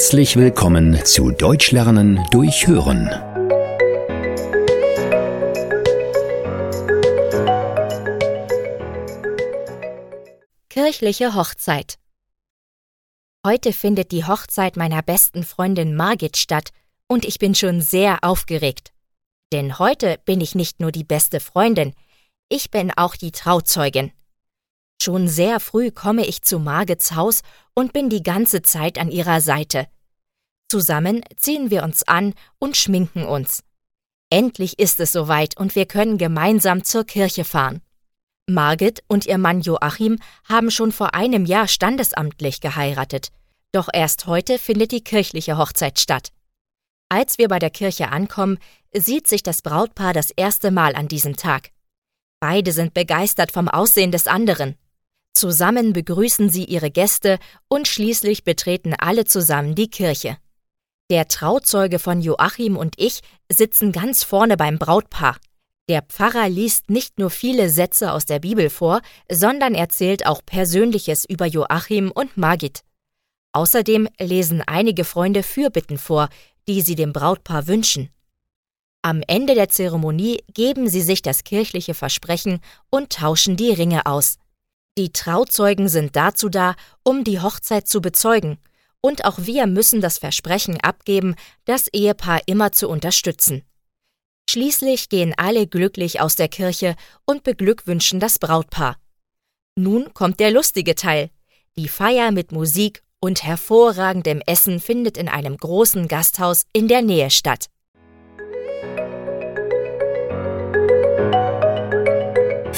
Herzlich willkommen zu Deutsch lernen durch Hören. Kirchliche Hochzeit. Heute findet die Hochzeit meiner besten Freundin Margit statt und ich bin schon sehr aufgeregt. Denn heute bin ich nicht nur die beste Freundin, ich bin auch die Trauzeugin. Schon sehr früh komme ich zu Margits Haus und bin die ganze Zeit an ihrer Seite. Zusammen ziehen wir uns an und schminken uns. Endlich ist es soweit und wir können gemeinsam zur Kirche fahren. Margit und ihr Mann Joachim haben schon vor einem Jahr standesamtlich geheiratet, doch erst heute findet die kirchliche Hochzeit statt. Als wir bei der Kirche ankommen, sieht sich das Brautpaar das erste Mal an diesem Tag. Beide sind begeistert vom Aussehen des anderen. Zusammen begrüßen sie ihre Gäste und schließlich betreten alle zusammen die Kirche. Der Trauzeuge von Joachim und ich sitzen ganz vorne beim Brautpaar. Der Pfarrer liest nicht nur viele Sätze aus der Bibel vor, sondern erzählt auch Persönliches über Joachim und Margit. Außerdem lesen einige Freunde Fürbitten vor, die sie dem Brautpaar wünschen. Am Ende der Zeremonie geben sie sich das kirchliche Versprechen und tauschen die Ringe aus. Die Trauzeugen sind dazu da, um die Hochzeit zu bezeugen, und auch wir müssen das Versprechen abgeben, das Ehepaar immer zu unterstützen. Schließlich gehen alle glücklich aus der Kirche und beglückwünschen das Brautpaar. Nun kommt der lustige Teil. Die Feier mit Musik und hervorragendem Essen findet in einem großen Gasthaus in der Nähe statt.